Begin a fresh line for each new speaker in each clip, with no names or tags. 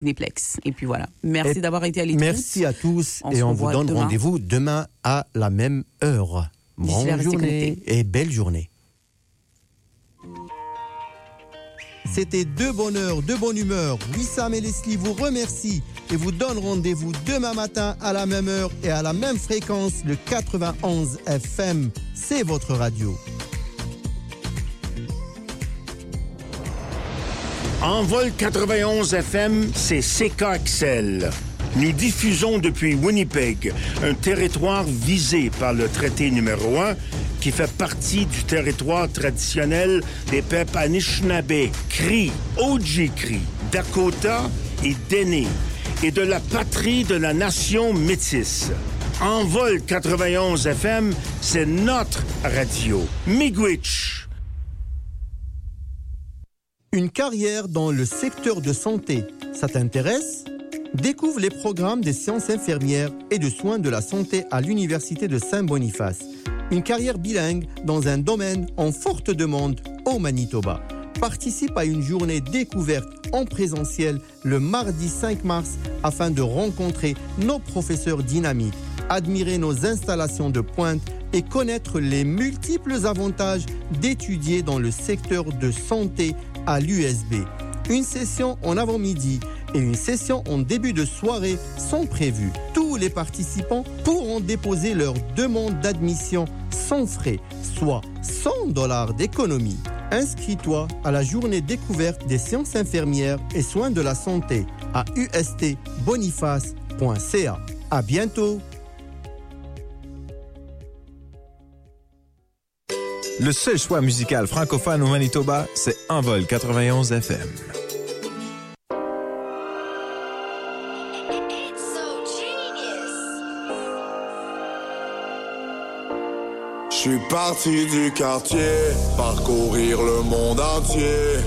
Néplex. Et puis voilà. Merci d'avoir été à l'écoute.
Merci à tous et on vous donne rendez-vous demain à la même heure. Bonne journée et belle journée. C'était deux bonheurs, deux bonne humeur. Wissam et Leslie vous remercient et vous donnent rendez-vous demain matin à la même heure et à la même fréquence, le 91 FM. C'est votre radio.
Envol 91 FM, c'est CKXL. Nous diffusons depuis Winnipeg, un territoire visé par le traité numéro 1 qui fait partie du territoire traditionnel des peuples Anishinaabe, Cri, Ojibwe, Dakota et Dene, et de la patrie de la nation métisse. Envol 91 FM, c'est notre radio. Miigwech.
Une carrière dans le secteur de santé, ça t'intéresse? Découvre les programmes des sciences infirmières et de soins de la santé à l'Université de Saint-Boniface. Une carrière bilingue dans un domaine en forte demande au Manitoba. Participe à une journée découverte en présentiel le mardi 5 mars afin de rencontrer nos professeurs dynamiques, admirer nos installations de pointe et connaître les multiples avantages d'étudier dans le secteur de santé à l'USB. Une session en avant-midi et une session en début de soirée sont prévues. Tous les participants pourront déposer leur demande d'admission sans frais, soit 100 dollars d'économie. Inscris-toi à la journée découverte des sciences infirmières et soins de la santé à ustboniface.ca. À bientôt!
Le seul choix musical francophone au Manitoba, c'est Envol 91 FM.
Je suis parti du quartier, parcourir le monde entier.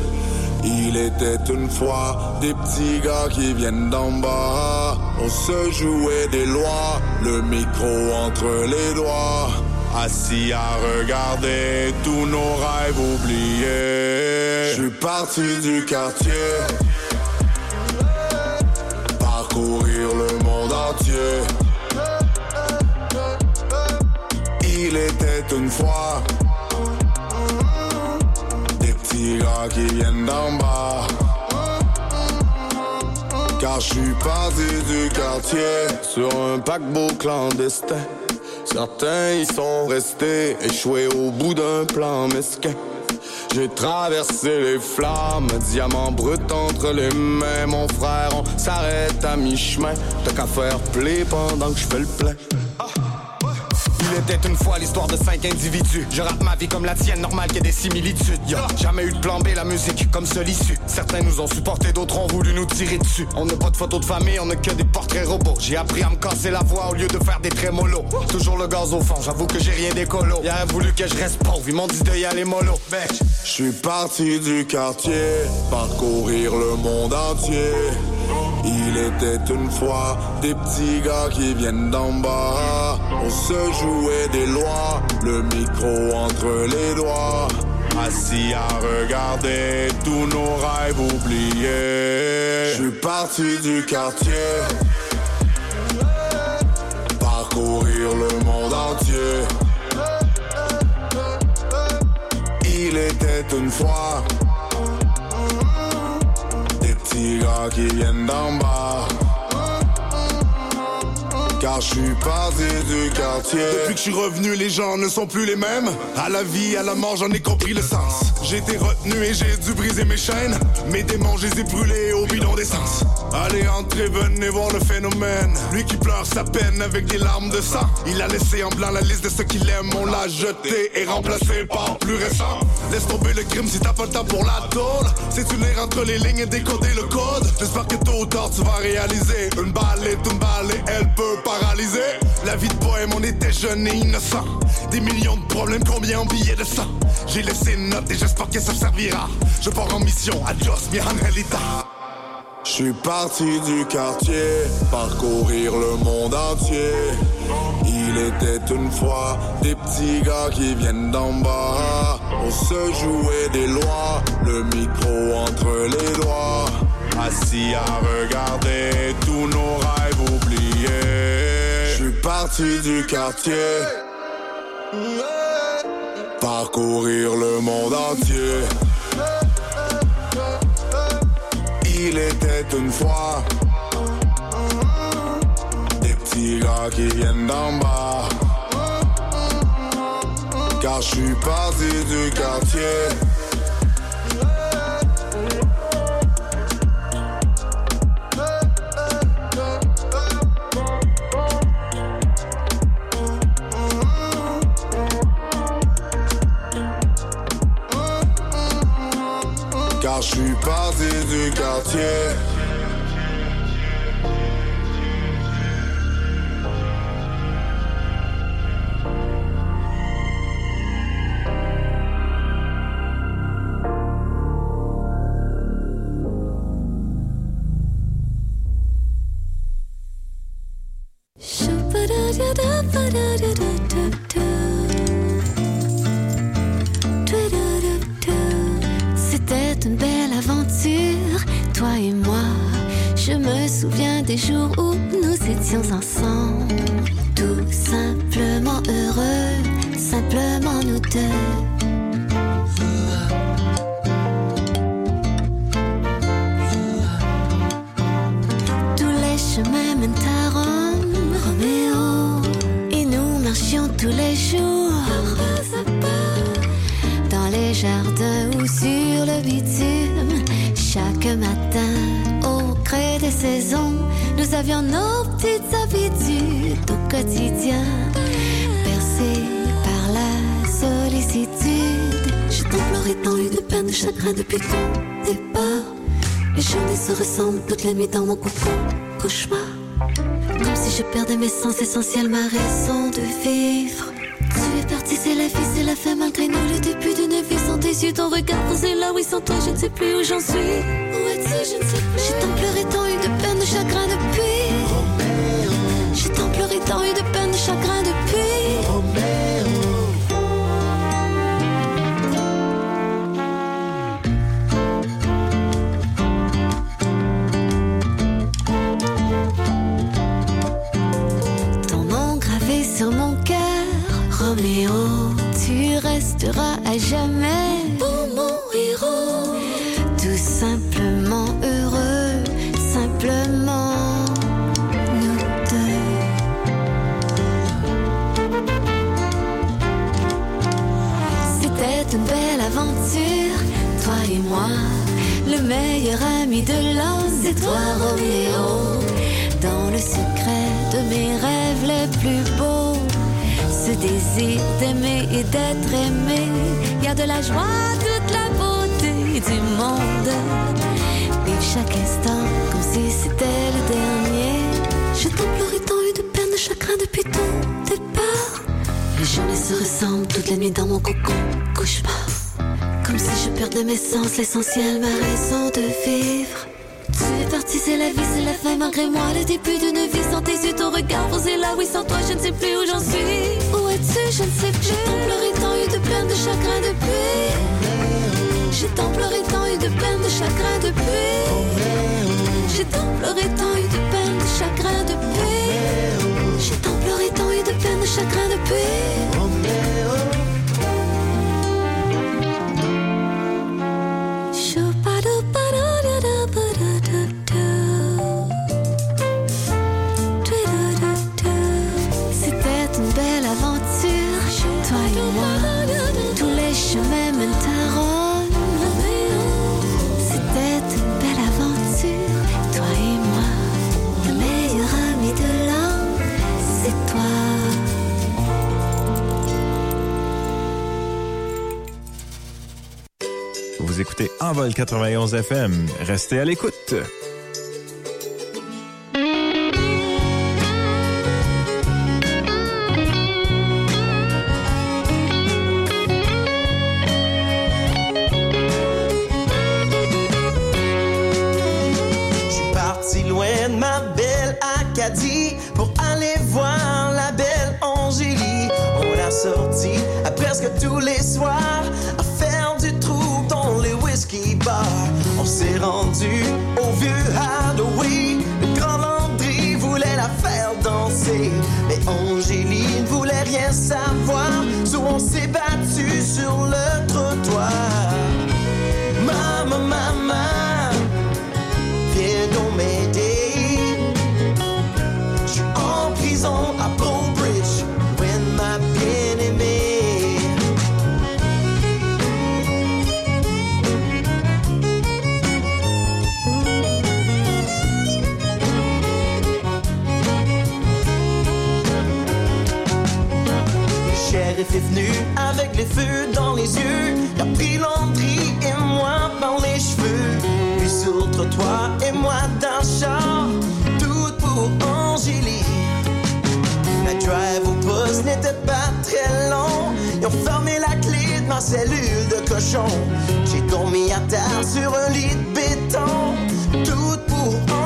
Il était une fois des petits gars qui viennent d'en bas. On se jouait des lois, le micro entre les doigts. Assis à regarder tous nos rêves oubliés. Je suis parti du quartier, parcourir le monde entier. Il était une fois des petits gars qui viennent d'en bas. Car je suis parti du quartier sur un paquebot clandestin. Certains y sont restés échoués au bout d'un plan mesquin. J'ai traversé les flammes, diamant brut entre les mains. Mon frère, on s'arrête à mi-chemin. T'as qu'à faire play pendant que je fais le plein. Était une fois l'histoire de cinq individus. Je rate ma vie comme la tienne, normal qu'il y ait des similitudes. Yo, jamais eu de plan B, la musique comme seul issue. Certains nous ont supporté, d'autres ont voulu nous tirer dessus. On n'a pas de photos de famille, on n'a que des portraits robots. J'ai appris à me casser la voix au lieu de faire des trémolos. Toujours le gaz au fond, j'avoue que j'ai rien d'écolo. Aurait voulu que je reste pauvre, ils m'ont dit de y aller mollo. Je suis parti du quartier, parcourir le monde entier. Il était une fois des petits gars qui viennent d'en bas. On se jouait des lois, le micro entre les doigts. Assis à regarder tous nos rêves oubliés. Je suis parti du quartier, je suis parti du quartier.
Depuis que je suis revenu, les gens ne sont plus les mêmes. À la vie, à la mort, j'en ai compris le sens. J'ai été retenu et j'ai dû briser mes chaînes. Mes démons, je les ai brûlés au bidon d'essence. Allez, entrez, venez voir le phénomène. Lui qui pleure sa peine avec des larmes de sang. Il a laissé en blanc la liste de ceux qu'il aime. On l'a jeté et remplacé par plus récent. Laisse tomber le crime si t'as pas le temps pour la tôle. C'est tu lire entre les lignes et décoder le code. J'espère que tôt ou tard tu vas réaliser. Une balle est une balle elle peut paralysé. La vie de poème, on était jeune et innocent. Des millions de problèmes, combien en billets de sang? J'ai laissé une note et j'espère que ça servira. Je pars en mission, adios mi angelita.
Je suis parti du quartier, parcourir le monde entier. Il était une fois des petits gars qui viennent d'en bas. On se jouait des lois, le micro entre les doigts. assis à regarder tous nos rêves oubliés. Je suis parti du quartier, parcourir le monde entier. Il était une fois des petits gars qui viennent d'en bas. Car je suis parti du quartier. Car je suis parti du quartier.
Perdais mes sens essentiels, ma raison de vivre. Tu es parti, c'est la vie, c'est la fin malgré nous. Le début d'une vie sans tes yeux, ton regard posé là, oui, sans toi, je ne sais plus où j'en suis. Où es-tu, je ne sais plus. J'ai tant pleuré, tant eu de peine, de chagrin depuis. J'ai tant pleuré, tant eu de peine, Roméo, tu resteras à jamais pour mon héros. Tout simplement heureux, simplement nous deux. C'était une belle aventure, toi et moi. Le meilleur ami de l'homme, c'est toi, Roméo. Dans le secret de mes rêves les plus beaux, ce désir d'aimer et d'être aimé, y a de la joie, toute la beauté du monde. Vivre chaque instant comme si c'était le dernier. Je t'en pleuré tant eu de peine, de chagrin depuis ton départ. Les journées se ressemblent toutes les nuits dans mon cocon, cauchemar. Comme si je perdais mes sens, l'essentiel, ma raison de vivre. Tu es parti, c'est la vie, c'est la fin malgré moi. Le début d'une vie sans tes yeux, ton regard posé là. Oui, sans toi, je ne sais plus où j'en suis. Je ne sais plus. J'ai tant pleuré, tant eu de peine, de chagrin depuis. J'ai tant pleuré, tant eu de peine, de chagrin depuis. J'ai tant pleuré, tant eu de peine, de chagrin depuis. J'ai tant pleuré, tant eu de peine, de chagrin depuis.
Envol 91 FM. Restez à l'écoute.
les yeux. Et moi par les cheveux. Puis sur le trottoir et moi d'un le char. Tout pour Angélie. La drive au poste n'était pas très long. Ils ont fermé la clé de ma cellule de cochon. J'ai dormi à terre sur un lit de béton. Tout pour Angélie.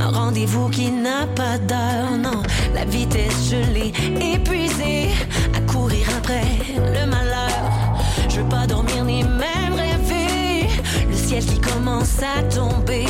Un rendez-vous qui n'a pas d'heure, non. La vitesse, je l'ai épuisée. À courir après le malheur. Je veux pas dormir ni même rêver. Le ciel qui commence à tomber.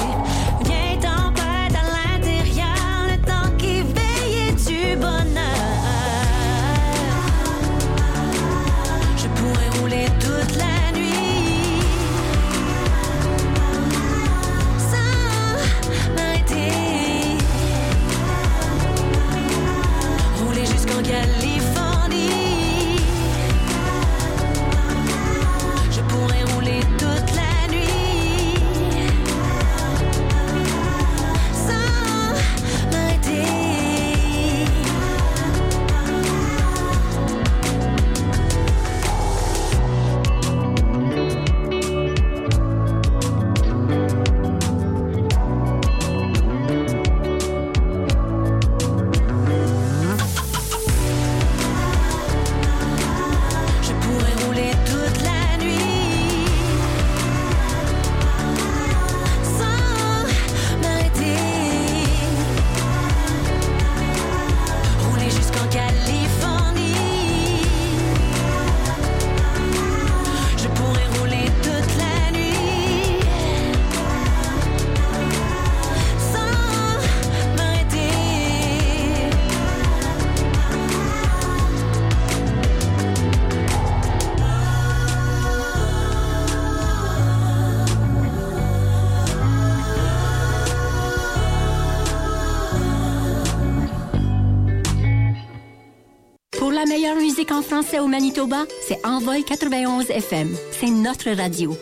au Manitoba, c'est Envol 91 FM. C'est notre radio.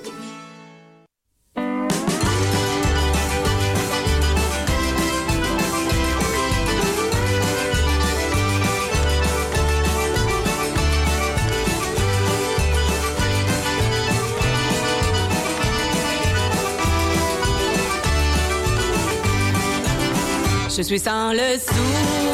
Je suis sans le sou.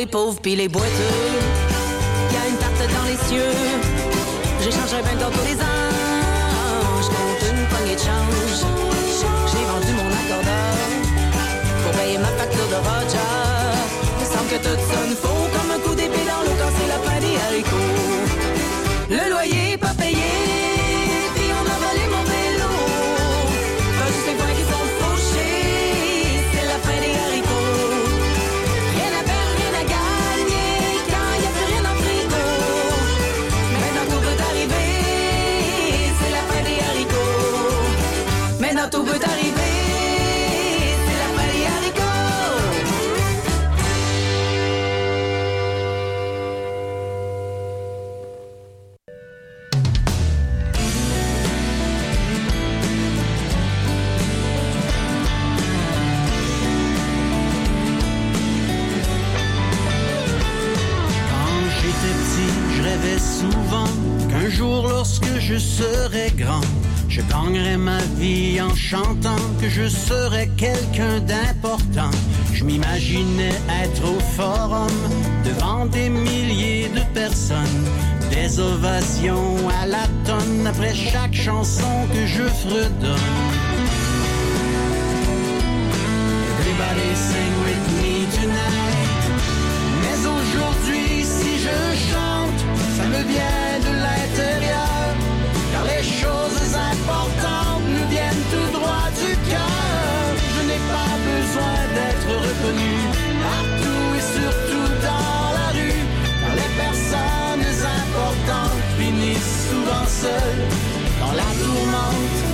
les pauvres puis les boiteux. Y a une tarte dans les cieux, j'échangerai bien tantôt les anges contre une poignée de change. J'ai vendu mon accordeur pour payer ma facture de Il semble que tout sonne faux comme un coup d'épée dans l'eau quand c'est la fin des haricots. Le loyer
serai grand. Je gagnerai ma vie en chantant que je serais quelqu'un d'important. Je m'imaginais être au forum devant des milliers de personnes. Des ovations à la tonne après chaque chanson que je fredonne. seul dans la tourmente.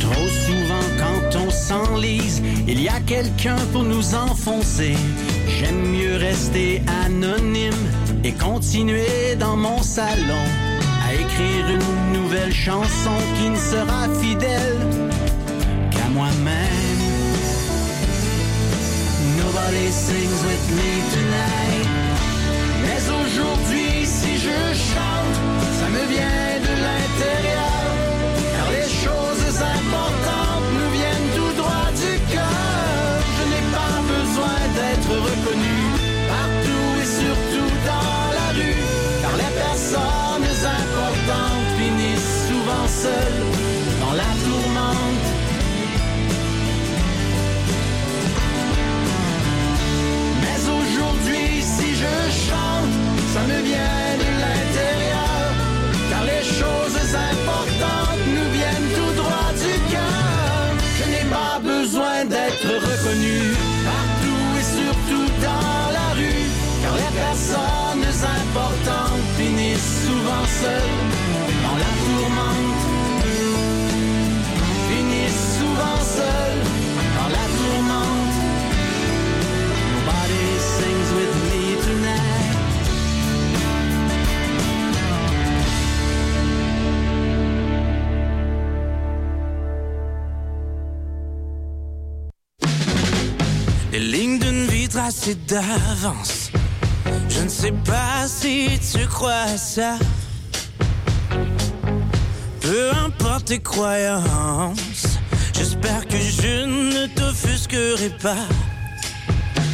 Trop souvent quand on s'enlise, il y a quelqu'un pour nous enfoncer. J'aime mieux rester anonyme et continuer dans mon salon à écrire une nouvelle chanson qui ne sera fidèle qu'à moi-même. Seules dans la tourmente. Finissent souvent seules dans la tourmente. Nobody sings with me tonight.
Les lignes d'une vie tracée d'avance. Je ne sais pas si tu crois ça. Peu importe tes croyances, j'espère que je ne t'offusquerai pas.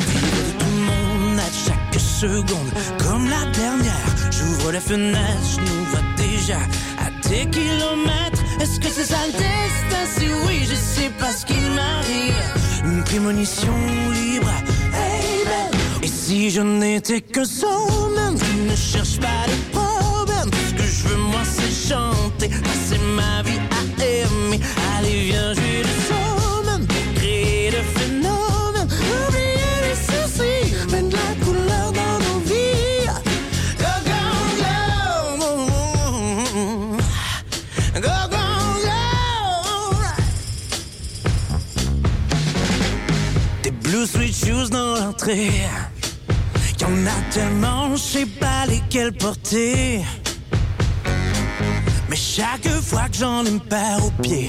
Vivre tout le monde à chaque seconde, comme la dernière. J'ouvre la fenêtre, je nous vois déjà à des kilomètres. Est-ce que c'est ça le destin? Si oui, je sais pas ce qu'il m'arrive. Une prémonition libre. Hey, man. Et si je n'étais que showman, qui ne cherche pas de problème. Ce que je veux, moi, c'est chanter, passer ma vie à aimer. Allez, viens, jouer le showman, créer le phénomène. Oublier les soucis, mettre de la couleur dans nos vies. Go, go, go. Go, go. Des blue sweet shoes dans l'entrée. Y'en a tellement, je sais pas lesquels porter. Mais chaque fois que j'en ai une paire au pied,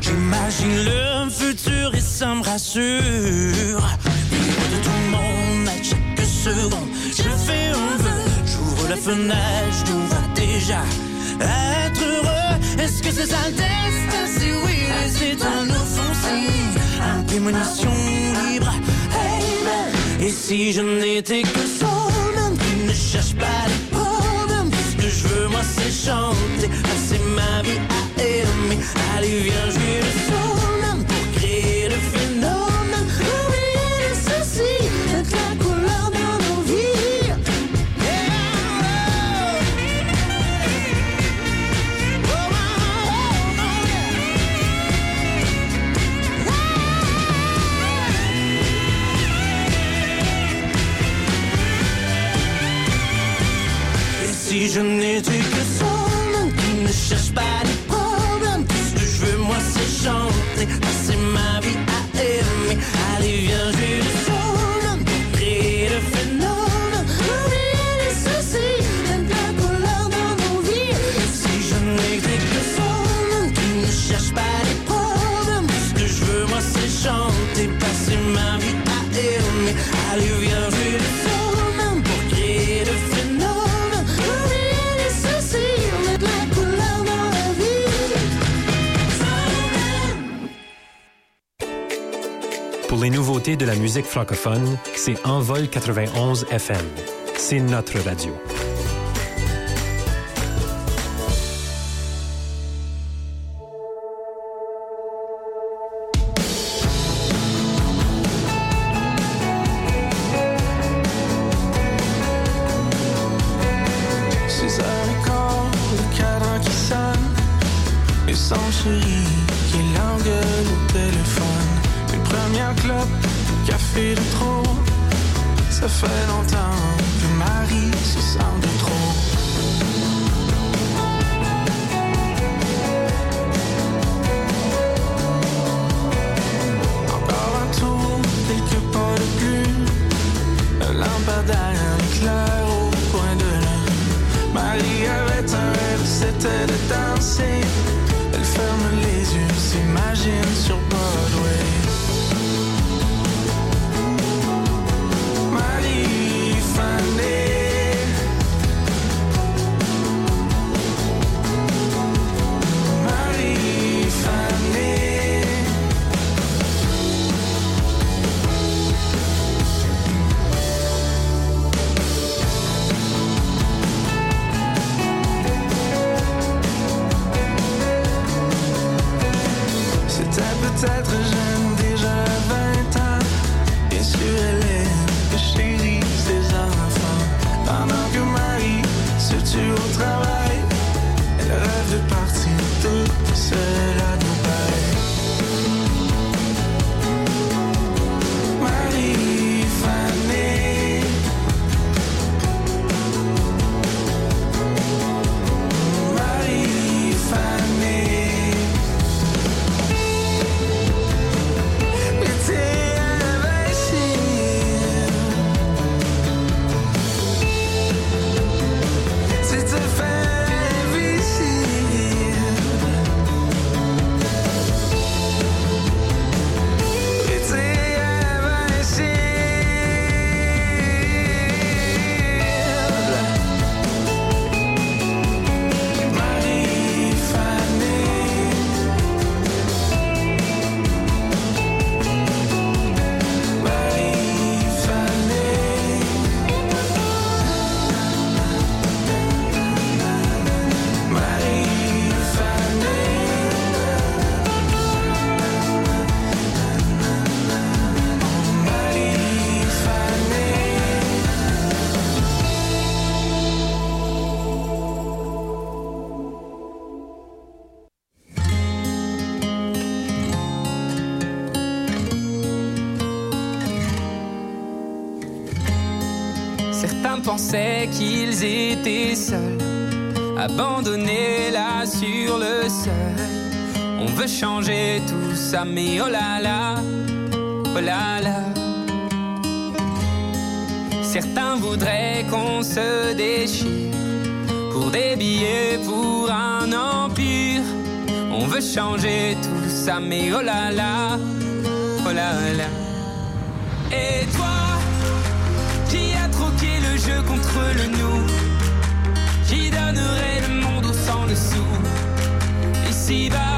j'imagine le futur et ça me rassure. De tout le monde à chaque seconde, je fais un vœu. J'ouvre la fenêtre, je nous vois déjà être heureux. Est-ce que c'est ça le destin? Si oui, les étoiles nous font signe. Prémonition libre. Et si je n'étais que showman qui ne cherche pas les c'est chanter, passer ma vie à aimer. Allez, viens jouer le showman pour créer le phénomène. Soucis, mettre la couleur dans nos vies. Et si je n'étais chanter, ma vie
de la musique francophone, c'est Envol 91 FM. C'est notre radio.
Longtemps que Marie se sent de trop. Encore un tour, quelques pas de plus Un lampadaire au coin de rue. Marie avait un rêve, c'était de danser. Elle ferme les yeux, s'imagine sur Broadway
seul
qu'ils étaient seuls, là sur le seuil. On veut changer tout ça, mais oh là là, oh là là. Certains voudraient qu'on se déchire pour des billets, pour un empire. On veut changer tout ça, mais oh là là, oh là là. Et Ici-bas, tu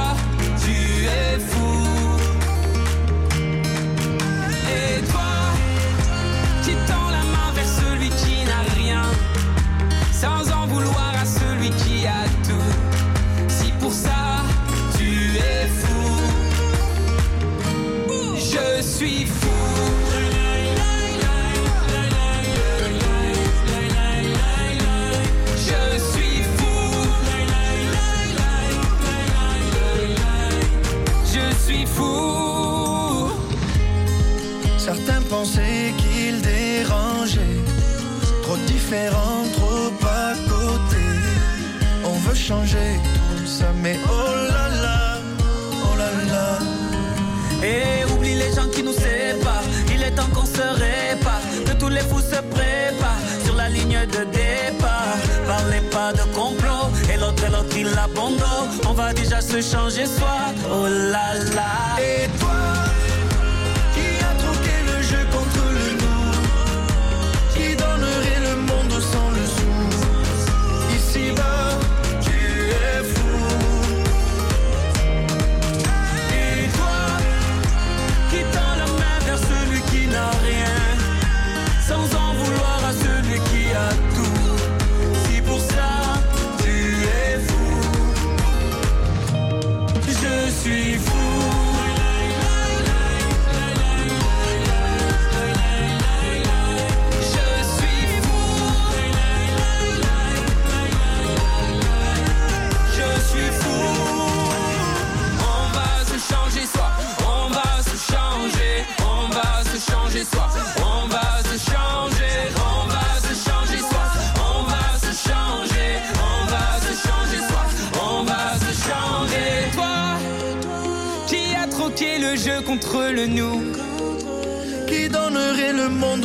Certains pensaient qu'ils dérangeaient, trop différents, trop à côté. On veut changer tout ça, mais oh là là, oh là là.
Et oublie les gens qui nous séparent. Il est temps qu'on se répare. Que tous les fous se préparent sur la ligne de départ. Parlez pas de complot. Et l'autre, l'autre, il abandonne. On va déjà se changer soi. Oh là là.
Et
toi,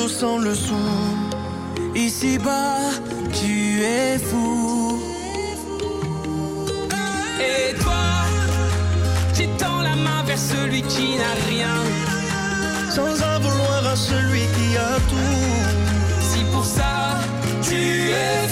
sans le sou
Ici-bas, tu es fou. Et toi, qui tends la main vers celui qui n'a rien,
Sans en vouloir à celui qui a tout.
Si pour ça, tu es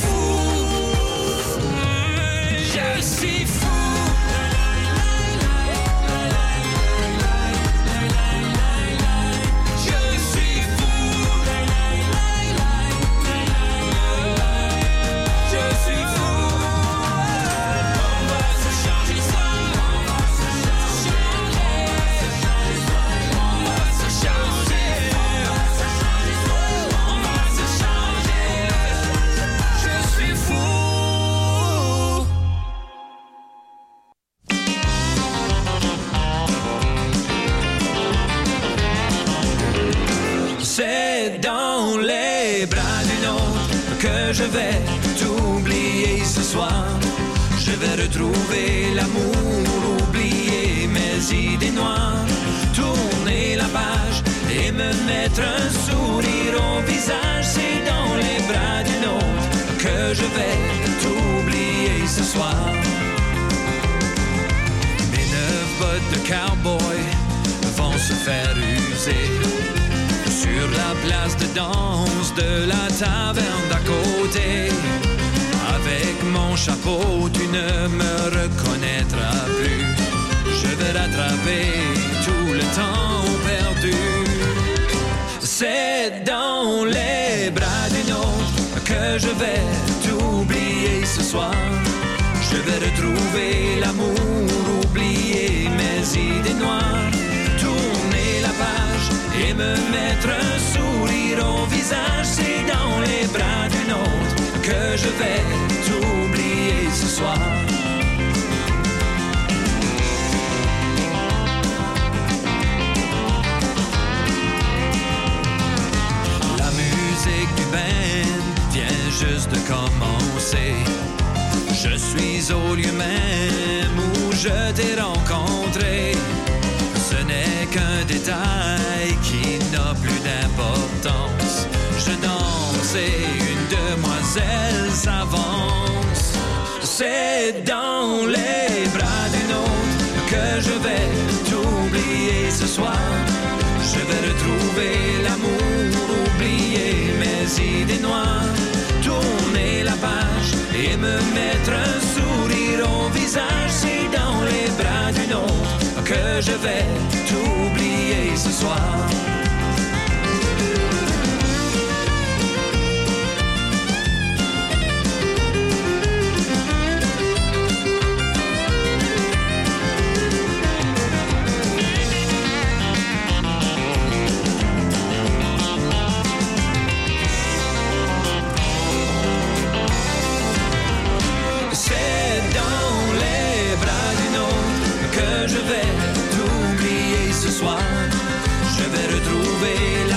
Je suis
au lieu même où je t'ai rencontré. Ce n'est qu'un détail qui n'a plus d'importance. Je danse et une demoiselle s'avance. C'est dans les bras d'une autre que je vais t'oublier ce soir. Je vais retrouver l'amour, oublier mes idées noires et me mettre un sourire au visage. C'est dans les bras d'une autre que je vais t'oublier ce soir. je vais retrouver la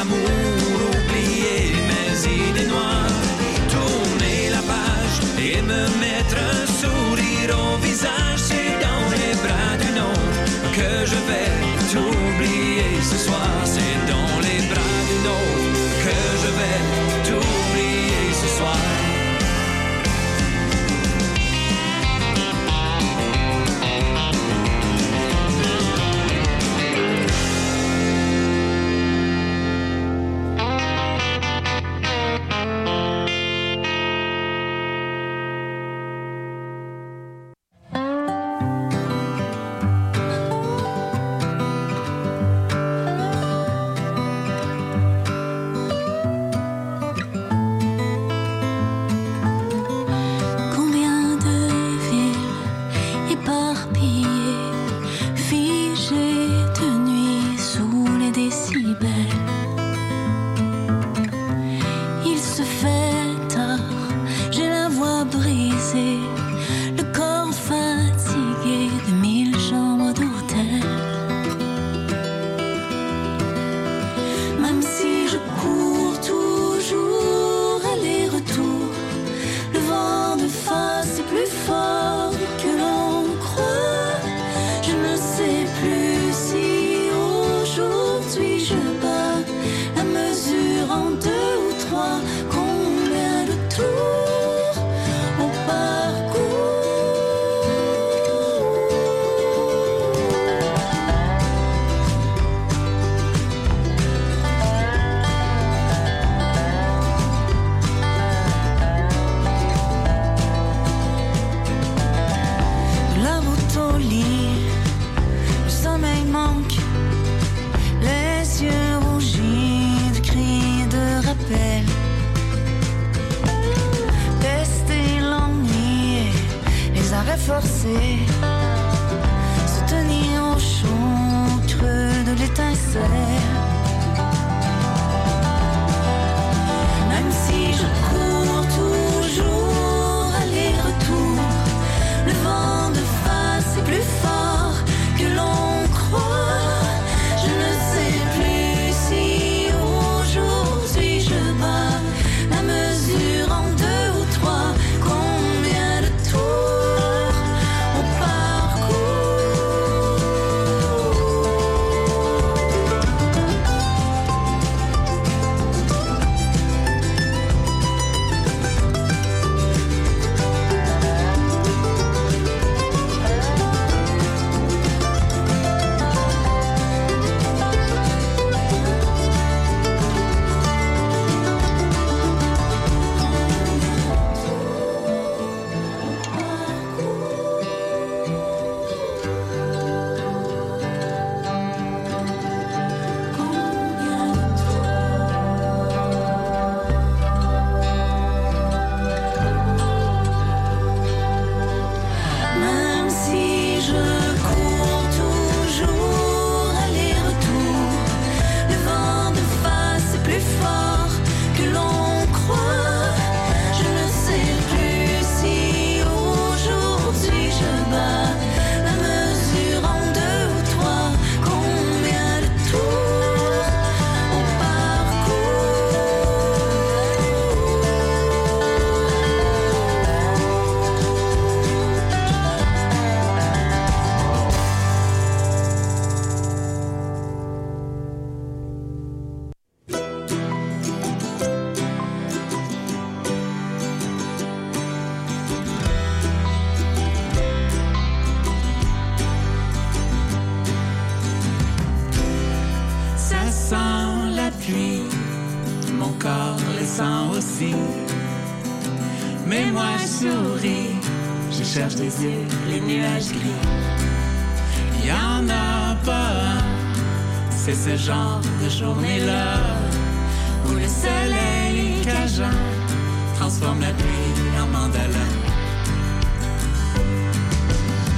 transforme la pluie en mandala.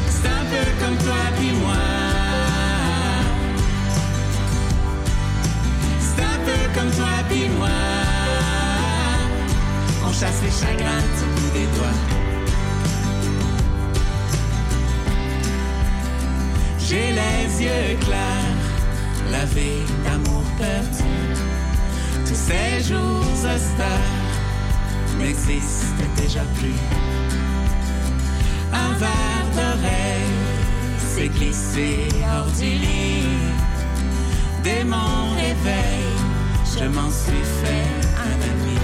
C'est un peu comme toi puis moi. C'est un peu comme toi puis moi. On chasse les chagrins du bout des doigts. J'ai les yeux clairs, lavés d'amour perdu. Tous ces jours austères n'existent déjà plus. Un verre d'oreille s'est glissé hors du lit. Dès mon réveil, je m'en suis fait un ami.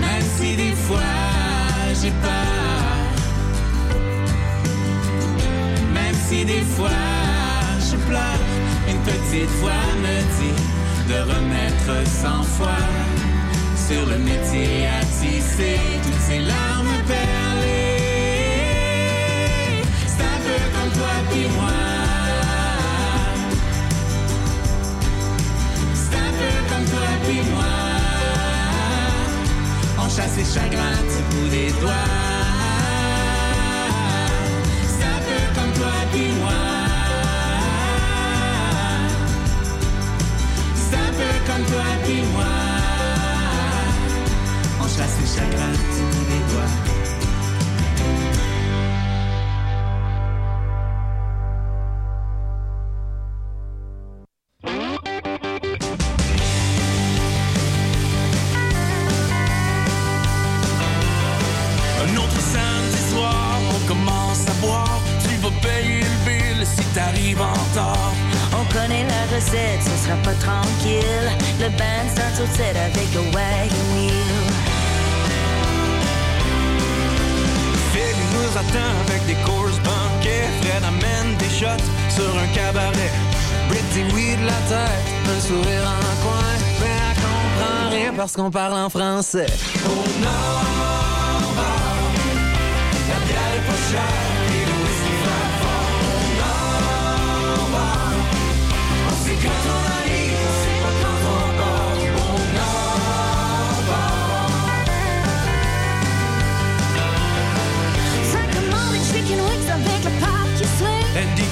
Même si des fois j'ai peur, même si des fois je pleure, une petite voix me dit de remettre cent fois sur le métier à tisser toutes ces larmes perlées. C'est un peu comme toi puis moi. C'est un peu comme toi puis moi. On chasse les chagrins du bout des doigts. C'est un peu comme toi puis moi. Comme toi puis moi. On chasse les chagrins du bout des doigts.
Un
sera pas tranquille. Le band starts set avec le wagon wheel.
Phil il nous attend avec des courses banquets. Fred amène des shots sur un cabaret. Britt dit oui de la tête, un sourire en coin. Mais elle comprend rien parce qu'on parle en français. Oh non,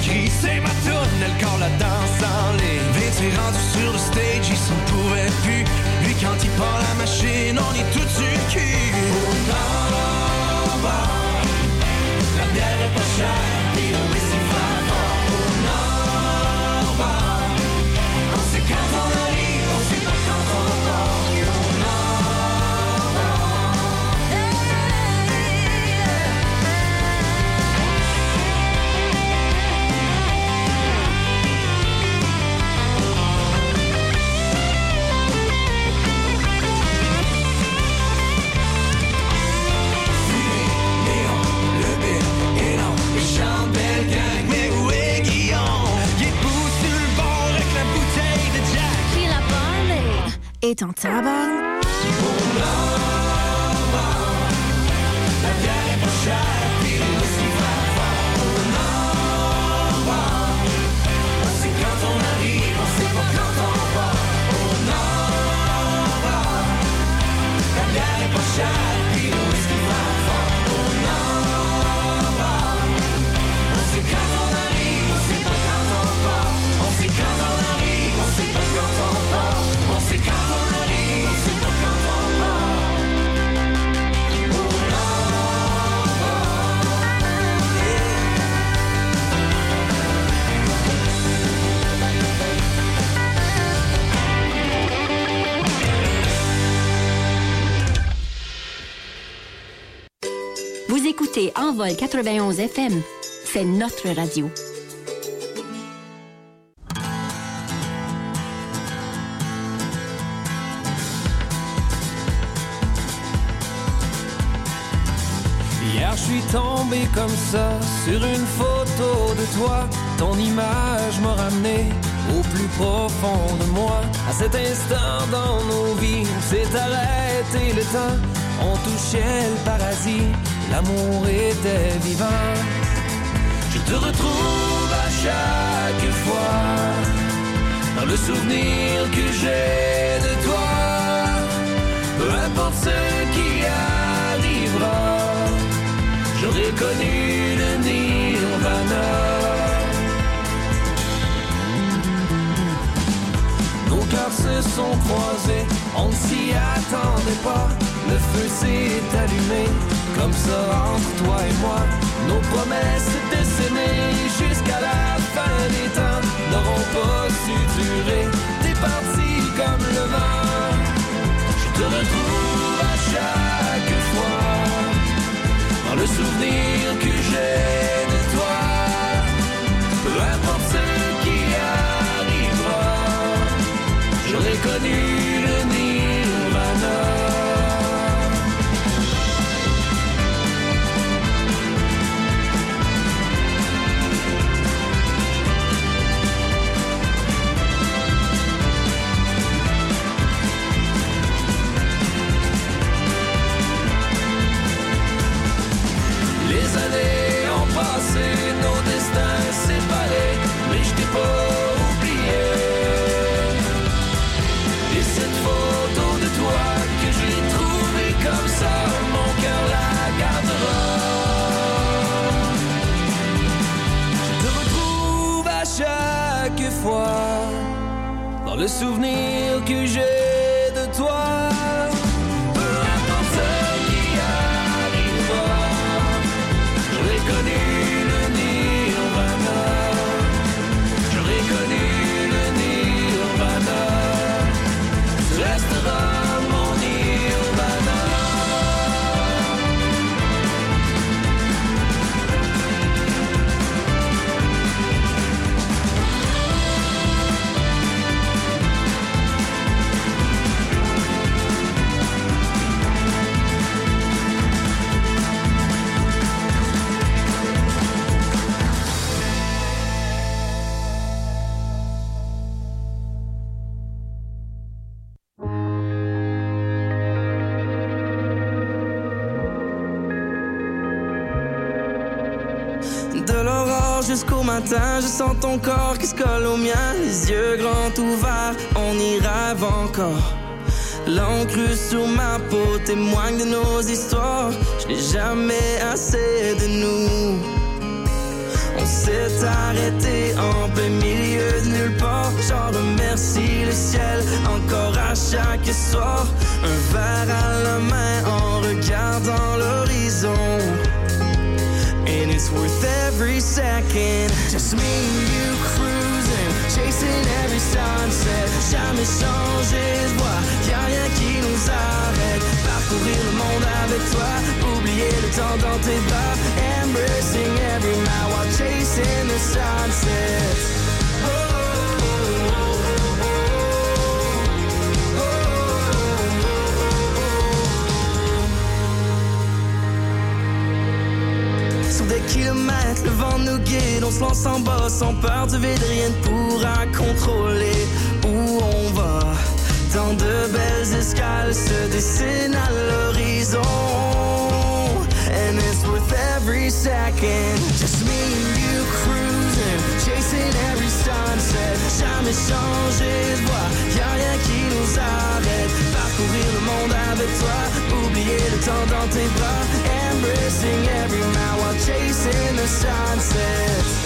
décrit, c'est ma toune, elle corps la danse en ligne. Vince rendu sur le stage, il s'en pouvait plus. Lui, quand il part la machine, on est tout sur le cul. Oh la bière est pas chère, est
en tabac.
Envol 91 FM. C'est notre radio.
Hier je suis tombé comme ça sur une photo de toi. Ton image m'a ramené
au plus profond de moi. À cet instant dans nos vies, s'est arrêté le temps, on touchait le paradis, l'amour était vivant. Je te retrouve à chaque fois dans le souvenir que j'ai de toi. Peu importe ce qui arrivera, j'aurais connu le nirvana. Nos cœurs se sont croisés, on ne s'y attendait pas. Le feu s'est allumé, comme ça entre toi et moi. Nos promesses décennées jusqu'à la fin des temps n'auront pas su durer. T'es parti comme le vent, je te retrouve à chaque fois dans le souvenir que j'ai de toi. Peu importe ce qui arrivera, j'aurais connu le souvenir que j'ai ton corps qui se au mien. Les yeux grands ouverts, on y rêve encore. L'encre sur ma peau témoigne de nos histoires. Je n'ai jamais assez de nous. On s'est arrêté en plein milieu de nulle part. J'en remercie le ciel encore à chaque soir. Un verre à la main en regardant l'horizon. And it's worth every second. Just me and you cruising, chasing every sunset. Jamais changé de voie, y'a rien qui nous arrête. Parcourir le monde avec toi, oublier le temps dans tes bras. Embracing every mile while chasing the sunset. Des kilomètres, le vent nous guide, on se lance en bas sans peur du vide, rien ne pourra contrôler où on va. Tant de belles escales se dessinent à l'horizon. And it's worth every second. Just me and you cruising, chasing every sunset. Jamais changé de voie, y'a rien qui nous arrête. Parcourir le monde avec toi, oublier le temps dans tes bras. Embracing every mile while chasing the sunset.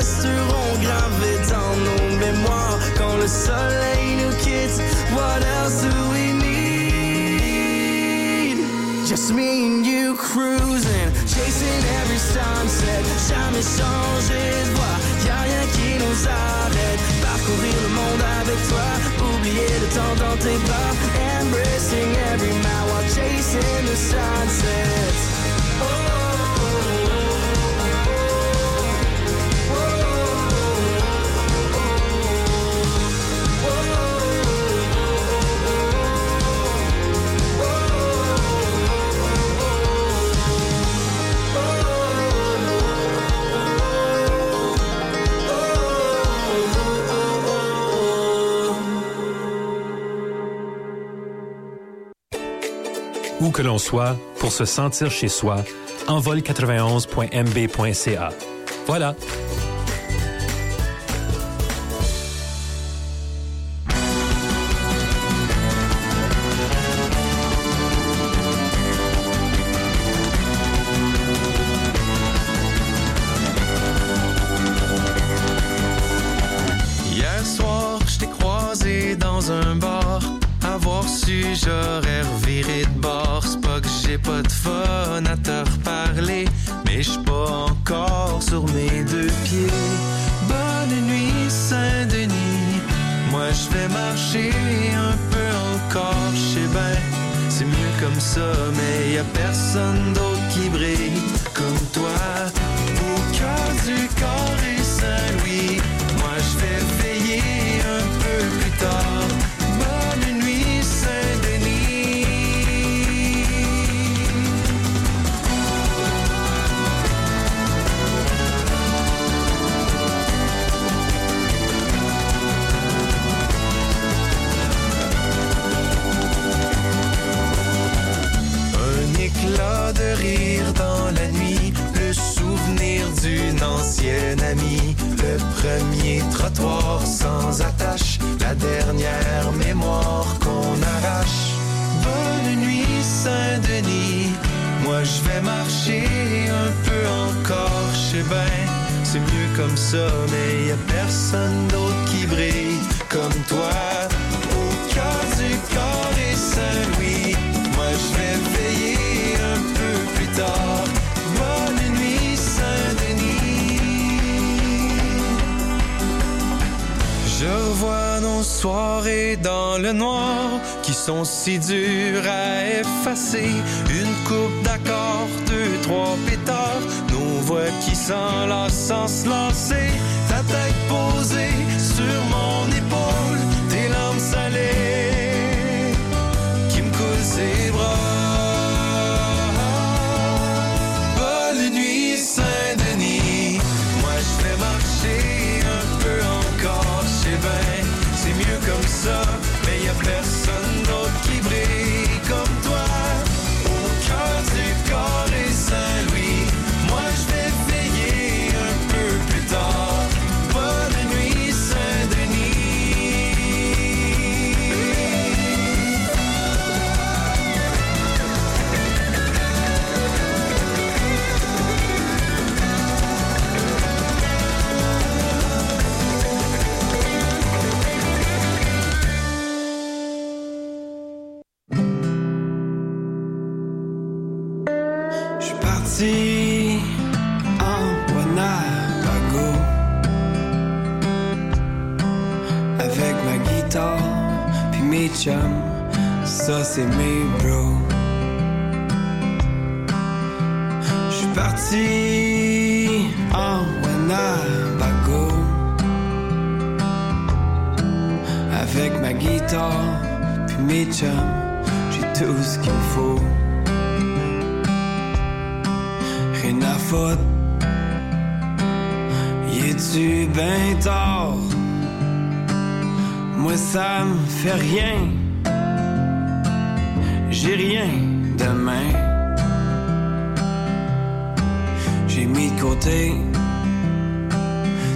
Resteront gravés dans nos mémoires quand le soleil nous quitte. What else do we need? Just me and you cruising, chasing every sunset. Jamais
changer de voie. Y a rien qui nous arrête. Parcourir le monde avec toi, oublier le temps dans tes bras. Embracing every mile while chasing the sunsets.
Que l'on soit, pour se sentir chez soi, envol91.mb.ca. Voilà.
Si dures à effacer. Une coupe d'accords, deux, trois pétards, nos voix qui s'enlacent sans se lancer.
Suis parti en Winnebago avec ma guitare puis mes chums. Ça c'est mes bros. Je suis parti en Winnebago avec ma guitare puis mes chums. J'ai tout ce qu'il faut. Y es-tu? Moi ça me fait rien. J'ai rien demain. J'ai mis de côté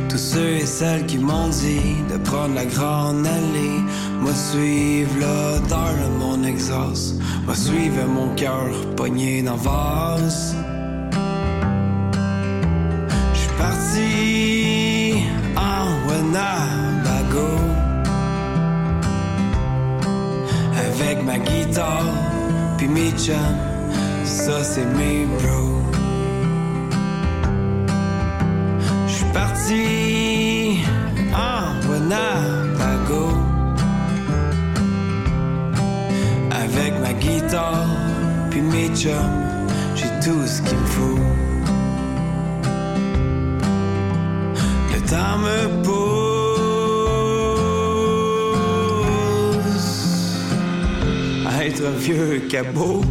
tous ceux et celles qui m'ont dit de prendre la grande allée. Moi suivre l'odeur de mon exhaust. Moi suivre mon cœur pogné dans vase. J'suis parti en Winnebago avec ma guitare puis mes chums. Ça c'est mes bros. parti en Winnebago avec ma guitare puis mes. J'ai tout ce qu'il me faut. Temps me pousse à être un vieux cabot.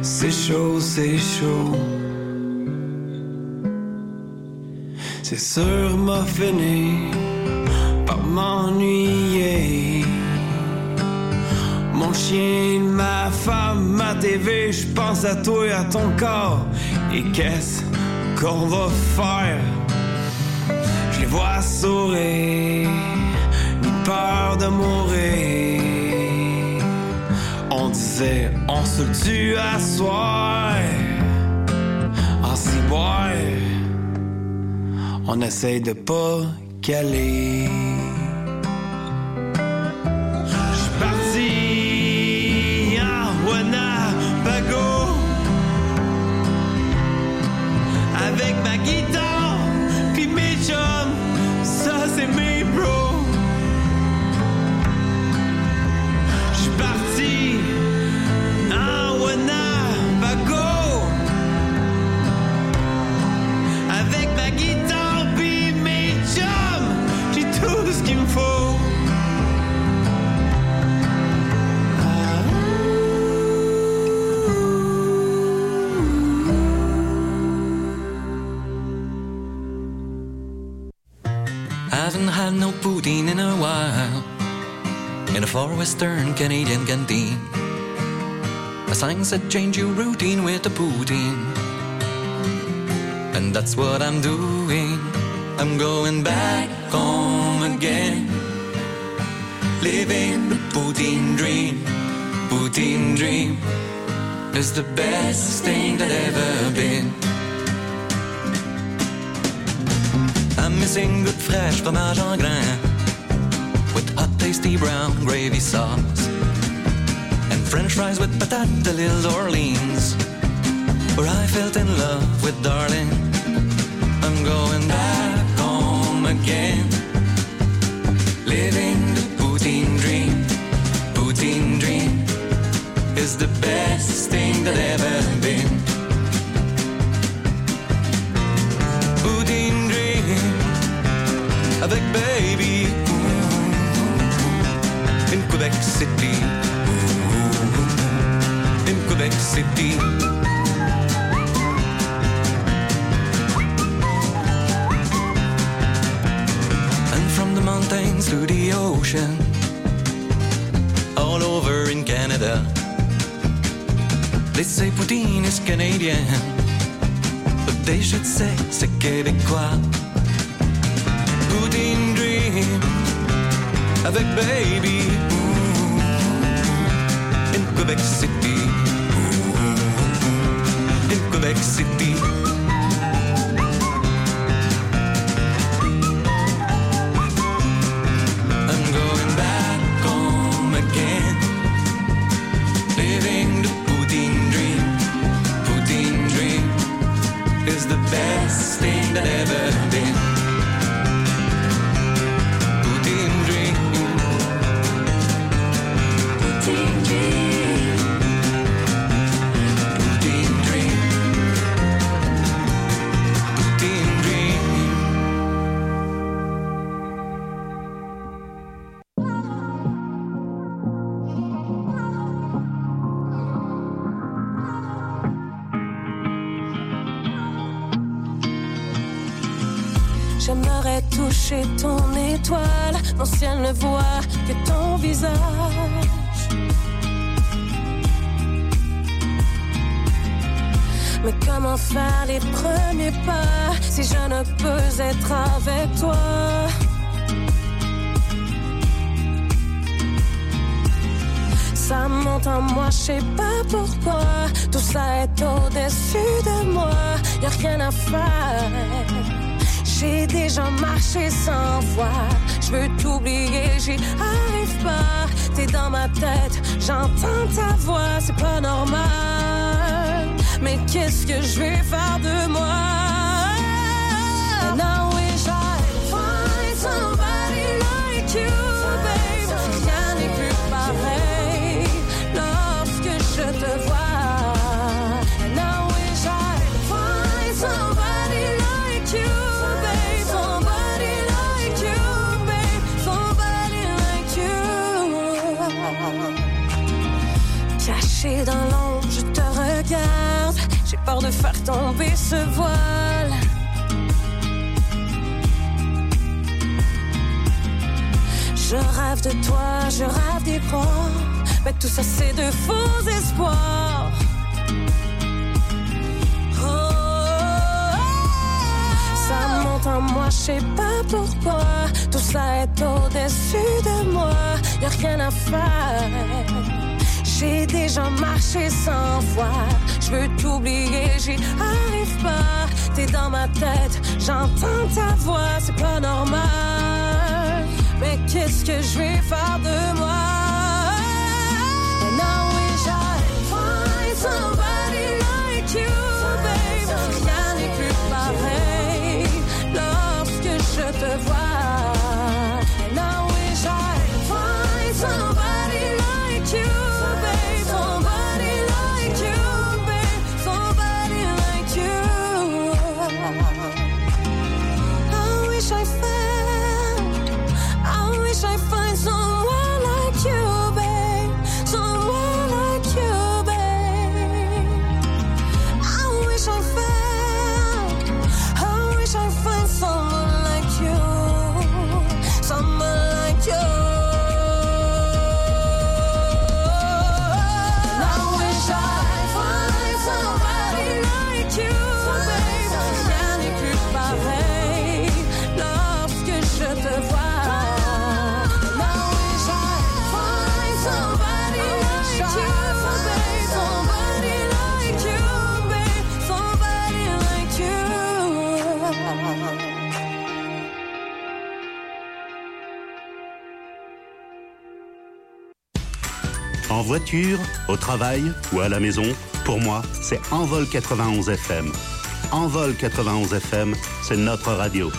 C'est chaud, c'est chaud. C'est sûr m'a fini par m'ennuyer. Mon chien, ma femme, ma TV, je pense à toi et à ton corps. Et qu'est-ce qu'on va faire? Vois sourire, ni peur de mourir. On disait, on se tue à soir. En si boire, on essaye de pas caler.
Canadian canteen. A sign said change your routine with a poutine. And that's what I'm doing. I'm going back home again. Living the poutine dream. Poutine dream is the best thing that ever been. I'm missing good fresh fromage en grain with hot tasty brown gravy sauce French fries with patate de l'Île d'Orleans, where I felt in love with darling. I'm going back home again, living the poutine dream. Poutine dream is the best thing that ever been. Poutine dream avec baby in Quebec City. City. And from the mountains to the ocean, all over in Canada, they say Poutine is Canadian, but they should say c'est québécois. Poutine dream avec baby in Quebec City. Québec City.
J'aimerais toucher ton étoile, mon ciel ne voit que ton visage. Mais comment faire les premiers pas si je ne peux être avec toi? Ça monte en moi, je sais pas pourquoi. Tout ça est au-dessus de moi, y a rien à faire. J'ai déjà marché sans voir. Je veux t'oublier, j'y arrive pas. T'es dans ma tête, j'entends ta voix, c'est pas normal. Mais qu'est-ce que je vais faire de moi? De faire tomber ce voile. Je rêve de toi, je rêve des bras. Mais tout ça, c'est de faux espoirs. Oh, ça monte en moi, je sais pas pourquoi. Tout ça est au-dessus de moi, y a rien à faire. J'ai déjà marché sans fois. Je veux t'oublier, j'y arrive pas. T'es dans ma tête, j'entends ta voix, c'est pas normal. Mais qu'est-ce que je vais faire de moi?
Au travail ou à la maison, pour moi, c'est Envol 91 FM. Envol 91 FM, c'est notre radio.